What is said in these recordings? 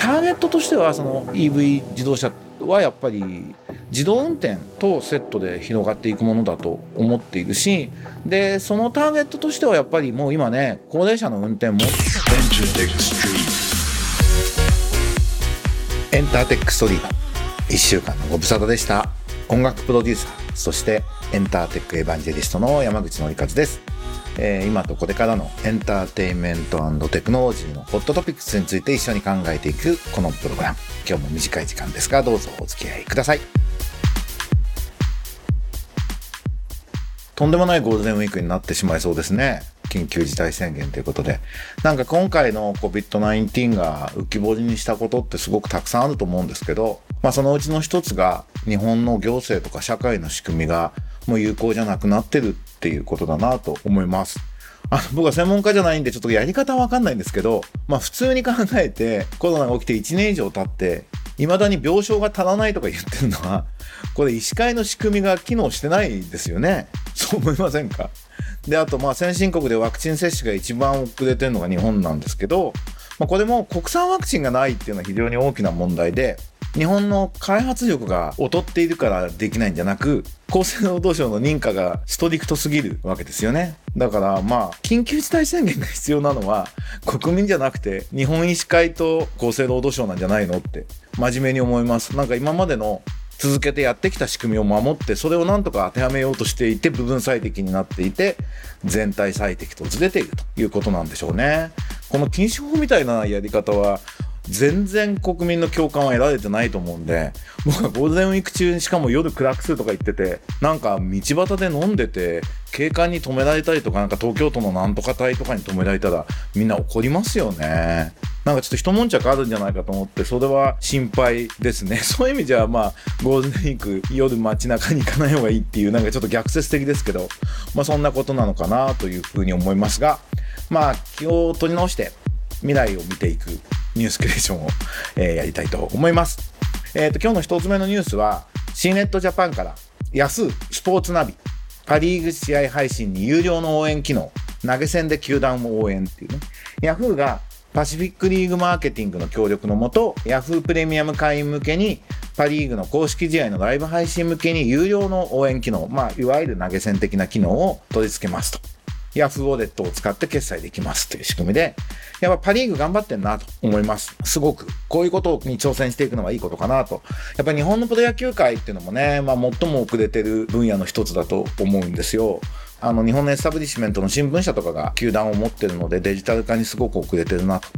ターゲットとしてはその EV 自動車はやっぱり自動運転とセットで広がっていくものだと思っているしでそのターゲットとしてはやっぱりもう今ね高齢者の運転もエンターテックストリート。1週間のご無沙汰でした。音楽プロデューサーそしてエンターテックエヴァンジェリストの山口紀一です。えー、今とこれからのエンターテインメントテクノロジーのホットトピックスについて一緒に考えていくこのプログラム。今日も短い時間ですが、どうぞお付き合いください。とんでもないゴールデンウィークになってしまいそうですね。緊急事態宣言ということで。なんか今回の COVID-19 が浮き彫りにしたことってすごくたくさんあると思うんですけど、まあそのうちの一つが日本の行政とか社会の仕組みがもう有効じゃなくなってるっていうことだなと思います。あの僕は専門家じゃないんでちょっとやり方はわかんないんですけど、まあ普通に考えてコロナが起きて1年以上経って、未だに病床が足らないとか言ってるのは、これ医師会の仕組みが機能してないですよね。そう思いませんか？で、あとまあ先進国でワクチン接種が一番遅れてるのが日本なんですけど、まあ、これも国産ワクチンがないっていうのは非常に大きな問題で、日本の開発力が劣っているからできないんじゃなく、厚生労働省の認可がストリクトすぎるわけですよね。だからまあ、緊急事態宣言が必要なのは国民じゃなくて日本医師会と厚生労働省なんじゃないのって真面目に思います。なんか今までの続けてやってきた仕組みを守ってそれをなんとか当てはめようとしていて部分最適になっていて全体最適とずれているということなんでしょうね。この禁止法みたいなやり方は全然国民の共感は得られてないと思うんで僕はゴールデンウィーク中にしかも夜暗くするとか言っててなんか道端で飲んでて警官に止められたりとかなんか東京都のなんとか隊とかに止められたらみんな怒りますよね。なんかちょっと一悶着あるんじゃないかと思ってそれは心配ですね。そういう意味じゃまあゴールデンウィーク夜街中に行かない方がいいっていうなんかちょっと逆説的ですけどまあそんなことなのかなというふうに思いますがまあ気を取り直して未来を見ていく。ニュースクリエーションを、えー、やりたいと思います。えっ、ー、と、今日の一つ目のニュースは、C ネットジャパンから、安スポーツナビ、パリーグ試合配信に有料の応援機能、投げ銭で球団を応援っていうね。ヤフーがパシフィックリーグマーケティングの協力のもと、ヤフープレミアム会員向けに、パリーグの公式試合のライブ配信向けに有料の応援機能、まあ、いわゆる投げ銭的な機能を取り付けますと。ヤフーウォレットを使って決済できますという仕組みで、やっぱパリーグ頑張ってんなと思います。すごく。こういうことに挑戦していくのはいいことかなと。やっぱ日本のプロ野球界っていうのもね、まあ最も遅れてる分野の一つだと思うんですよ。あの日本のエスタブリッシュメントの新聞社とかが球団を持ってるのでデジタル化にすごく遅れてるなと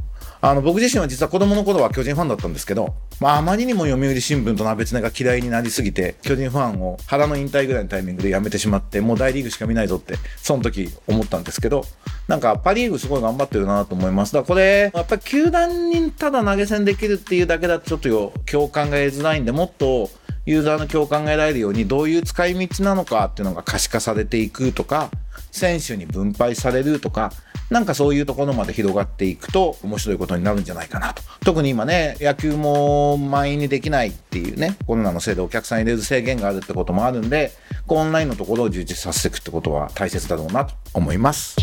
あの、僕自身は実は子供の頃は巨人ファンだったんですけど、まあ、あまりにも読売新聞とナベツネが嫌いになりすぎて、巨人ファンを原の引退ぐらいのタイミングで辞めてしまって、もう大リーグしか見ないぞって、その時思ったんですけど、なんかパリーグすごい頑張ってるなと思います。だからこれ、やっぱり球団にただ投げ銭できるっていうだけだとちょっと共感が得づらいんで、もっとユーザーの共感が得られるようにどういう使い道なのかっていうのが可視化されていくとか、選手に分配されるとか、なんかそういうところまで広がっていくと面白いことになるんじゃないかなと。特に今ね、野球も満員にできないっていうね、コロナのせいでお客さん入れる制限があるってこともあるんで、オンラインのところを充実させていくってことは大切だろうなと思います。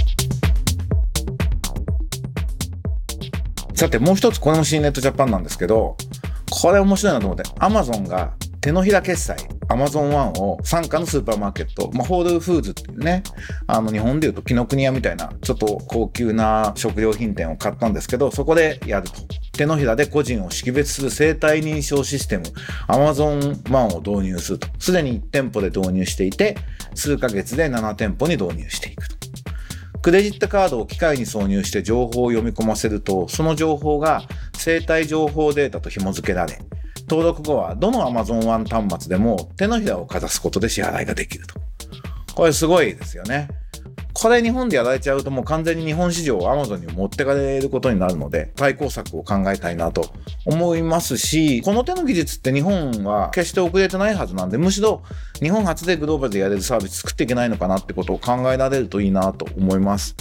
さてもう一つこれも C ネットジャパンなんですけど、これ面白いなと思って、Amazon が手のひら決済、アマゾンワンを傘下のスーパーマーケット、まあ、ホールフーズっていうね、あの日本でいうと紀ノ国屋みたいな、ちょっと高級な食料品店を買ったんですけど、そこでやると。手のひらで個人を識別する生体認証システム、アマゾンワンを導入すると。すでに1店舗で導入していて、数ヶ月で7店舗に導入していくと。クレジットカードを機械に挿入して情報を読み込ませると、その情報が生体情報データと紐付けられ、登録後はどの Amazon One 端末でも手のひらをかざすことで支払いができると。これすごいですよね。これ日本でやられちゃうともう完全に日本市場を Amazon に持ってかれることになるので対抗策を考えたいなと思いますしこの手の技術って日本は決して遅れてないはずなんでむしろ日本初でグローバルでやれるサービス作っていけないのかなってことを考えられるといいなと思います。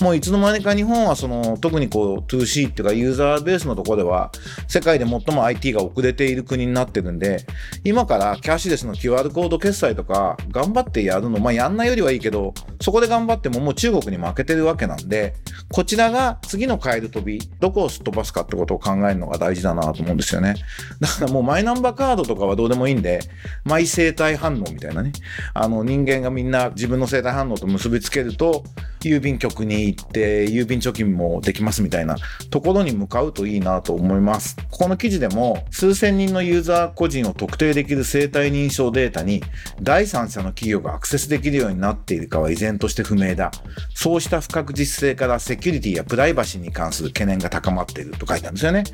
もういつの間にか日本はその特にこう 2C っていうかユーザーベースのとこでは世界で最も IT が遅れている国になってるんで今からキャッシュレスの QR コード決済とか頑張ってやるのまあやんないよりはいいけどそこで頑張ってってももう中国に負けてるわけなんで、こちらが次のカエル飛び、どこをすっ飛ばすかってことを考えるのが大事だなと思うんですよね。だからもうマイナンバーカードとかはどうでもいいんで、マイ生体反応みたいなね、あの人間がみんな自分の生体反応と結びつけると、郵便局に行って郵便貯金もできますみたいなところに向かうといいなと思います。ここの記事でも数千人のユーザー個人を特定できる生体認証データに第三者の企業がアクセスできるようになっているかは依然として不明だ。そうした不確実性からセキュリティやプライバシーに関する懸念が高まっていると書いてあるんですよね。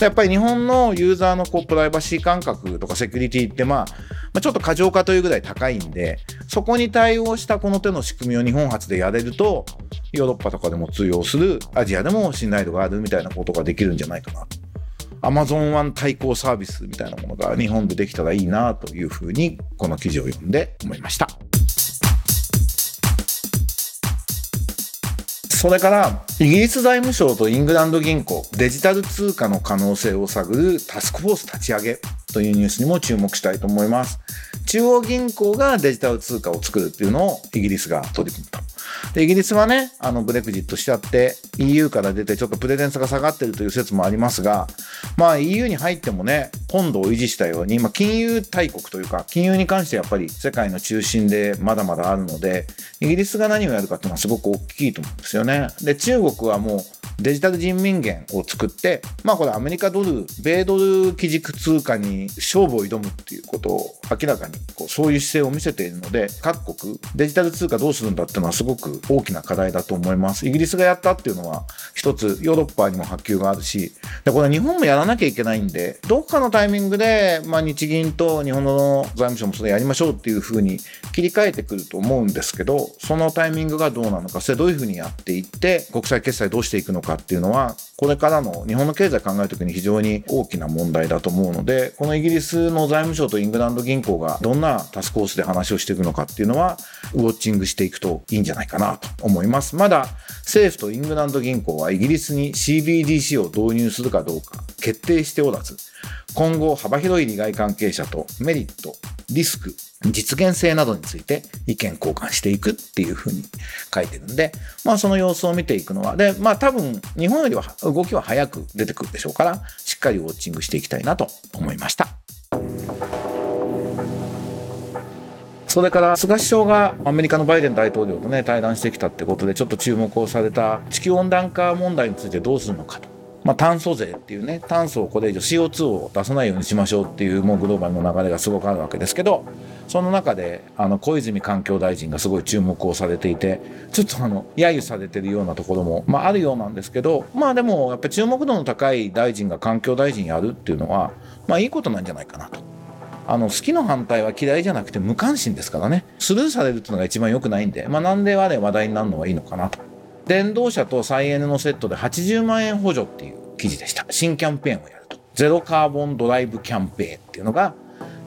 やっぱり日本のユーザーのこうプライバシー感覚とかセキュリティってまあ、まあ、ちょっと過剰化というぐらい高いんで、そこに対応したこの手の仕組みを日本初でやれると、ヨーロッパとかでも通用する、アジアでも信頼度があるみたいなことができるんじゃないかなと。アマゾンワン対抗サービスみたいなものが日本でできたらいいなというふうにこの記事を読んで思いました。それからイギリス財務省とイングランド銀行デジタル通貨の可能性を探るタスクフォース立ち上げというニュースにも注目したいと思います。中央銀行がデジタル通貨を作るっていうのをイギリスが取り組むと。で、イギリスはね、あの、ブレクジットしちゃって、EU から出てちょっとプレゼンスが下がってるという説もありますが、まあ EU に入ってもね、本土を維持したように、まあ金融大国というか、金融に関してやっぱり世界の中心でまだまだあるので、イギリスが何をやるかっていうのはすごく大きいと思うんですよね。で、中国はもうデジタル人民元を作って、まあこれアメリカドル、米ドル基軸通貨に勝負を挑むっていうことを明らかにこうそういう姿勢を見せているので、各国デジタル通貨どうするんだっていうのはすごく大きな課題だと思います。イギリスがやったっていうのは一つヨーロッパにも波及があるし、でこれ日本もやらなきゃいけないんで、どっかのタイミングで、まあ日銀と日本の財務省もそれやりましょうっていうふうに切り替えてくると思うんですけど、そのタイミングがどうなのか、それどういうふうにやっていって、国際決済どうしていくのかっていうのは、これからの日本の経済考えるときに非常に大きな問題だと思うので、このイギリスの財務省とイングランド銀行がどんなタスクフォースで話をしていくのかっていうのは、ウォッチングしていくといいんじゃないかなと思います。まだ政府とイングランド銀行はイギリスに CBDC を導入するかどうか決定しておらず、今後幅広い利害関係者とメリット、リスク、実現性などについて意見交換していくっていうふうに書いてるんで、まあその様子を見ていくのは、で、まあ多分日本よりは動きは早く出てくるでしょうから、しっかりウォッチングしていきたいなと思いました。それから菅首相がアメリカのバイデン大統領とね対談してきたってことでちょっと注目をされた地球温暖化問題についてどうするのかと。まあ、炭素税っていうね炭素をこれ以上 CO2 を出さないようにしましょうっていうもうグローバルの流れがすごくあるわけですけどその中であの小泉環境大臣がすごい注目をされていてちょっとあの揶揄されてるようなところも、まあ、あるようなんですけどまあでもやっぱり注目度の高い大臣が環境大臣やるっていうのはまあいいことなんじゃないかなと。あの好きの反対は嫌いじゃなくて無関心ですからねスルーされるっていうのが一番良くないんで、まあ、なんであれ話題になるのはいいのかなと電動車と再エネのセットで80万円補助っていう記事でした。新キャンペーンをやると。ゼロカーボンドライブキャンペーンっていうのが、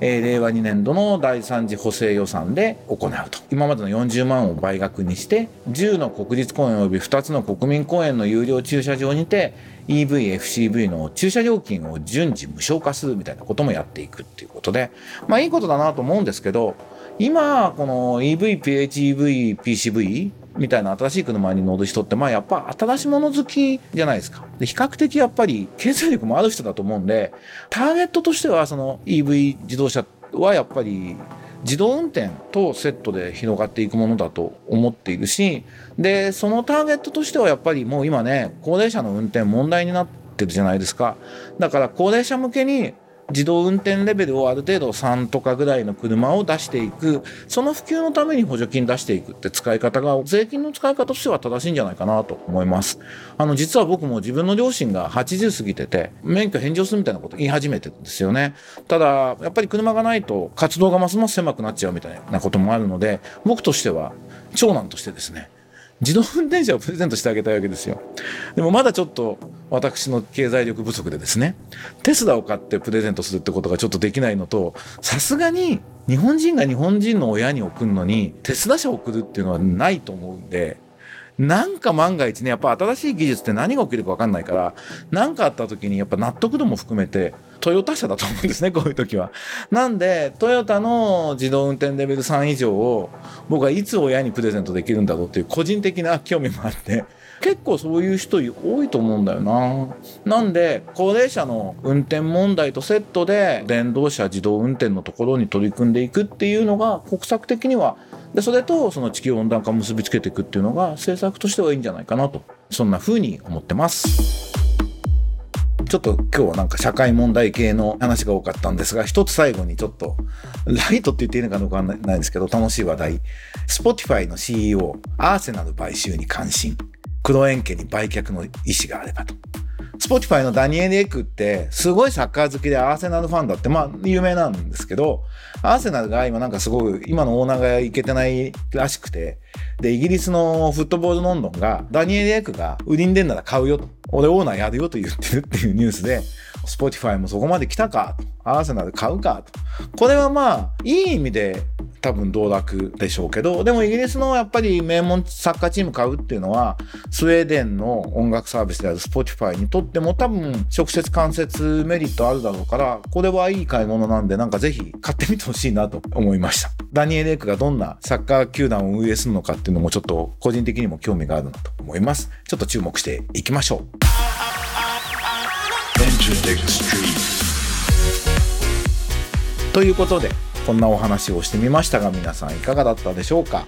えー、令和2年度の第3次補正予算で行うと。今までの40万を倍額にして、10の国立公園及び2つの国民公園の有料駐車場にて、EV、FCV の駐車料金を順次無償化するみたいなこともやっていくっていうことで、まあいいことだなと思うんですけど、今、この EV、PHEV、PCV みたいな新しい車に乗る人って、まあやっぱ新しいもの好きじゃないですか。で、比較的やっぱり経済力もある人だと思うんで、ターゲットとしてはその EV 自動車はやっぱり自動運転とセットで広がっていくものだと思っているし、で、そのターゲットとしてはやっぱりもう今ね、高齢者の運転問題になってるじゃないですか。だから高齢者向けに自動運転レベルをある程度3とかぐらいの車を出していく、その普及のために補助金出していくって使い方が、税金の使い方としては正しいんじゃないかなと思います。あの、実は僕も自分の両親が80過ぎてて、免許返上するみたいなこと言い始めてるんですよね。ただ、やっぱり車がないと活動がますます狭くなっちゃうみたいなこともあるので、僕としては、長男としてですね、自動運転車をプレゼントしてあげたいわけですよ。でもまだちょっと私の経済力不足でですね、テスラを買ってプレゼントするってことがちょっとできないのと、さすがに日本人が日本人の親に送るのにテスラ車を送るっていうのはないと思うんで、なんか万が一ね、やっぱ新しい技術って何が起きるか分かんないから、何かあった時にやっぱ納得度も含めて、トヨタ車だと思うんですね、こういう時は。なんで、トヨタの自動運転レベル3以上を僕はいつ親にプレゼントできるんだろうっていう個人的な興味もあって、結構そういう人多いと思うんだよな。なんで、高齢者の運転問題とセットで電動車自動運転のところに取り組んでいくっていうのが国策的にはでそれとその地球温暖化を結びつけていくっていうのが政策としてはいいんじゃないかなとそんな風に思ってます。ちょっと今日はなんか社会問題系の話が多かったんですが、一つ最後にちょっと、ライトって言っていいのかどうかわかんないですけど、楽しい話題。Spotify の CEO、アーセナル買収に関心。黒円家に売却の意思があればと。スポティファイのダニエル・エクって、すごいサッカー好きでアーセナルファンだって、まあ、有名なんですけど、アーセナルが今なんかすごい、今のオーナーがいけてないらしくて、で、イギリスのフットボールロンドンが、ダニエル・エクが売りに出んなら買うよと。俺オーナーやるよと言ってるっていうニュースで、スポティファイもそこまで来たかと。アーセナル買うかと。これはまあ、いい意味で多分道楽でしょうけど、でもイギリスのやっぱり名門サッカーチーム買うっていうのは、スウェーデンの音楽サービスである Spotify にとっても多分直接間接メリットあるだろうから、これはいい買い物なんでなんかぜひ買ってみてほしいなと思いました。ダニエル・エクがどんなサッカー球団を運営するのかっていうのもちょっと個人的にも興味があるなと思います。ちょっと注目していきましょう。ということで、こんなお話をしてみましたが、皆さんいかがだったでしょうか？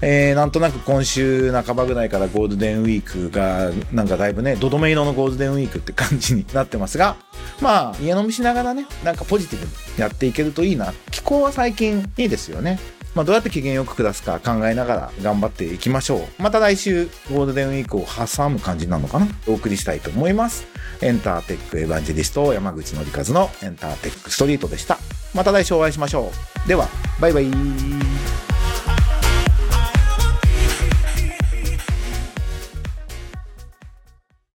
えー、なんとなく今週半ばぐらいからゴールデンウィークが、なんかだいぶね、どどめ色のゴールデンウィークって感じになってますが、まあ、家飲みしながらね、なんかポジティブにやっていけるといいな。気候は最近いいですよね。まあ、どうやって機嫌よく下すか考えながら頑張っていきましょう。また来週、ゴールデンウィークを挟む感じなのかなお送りしたいと思います。エンターテックエヴァンジェリスト山口のりかずのエンターテックストリートでした。また来週お会いしましょう。では、バイバイ。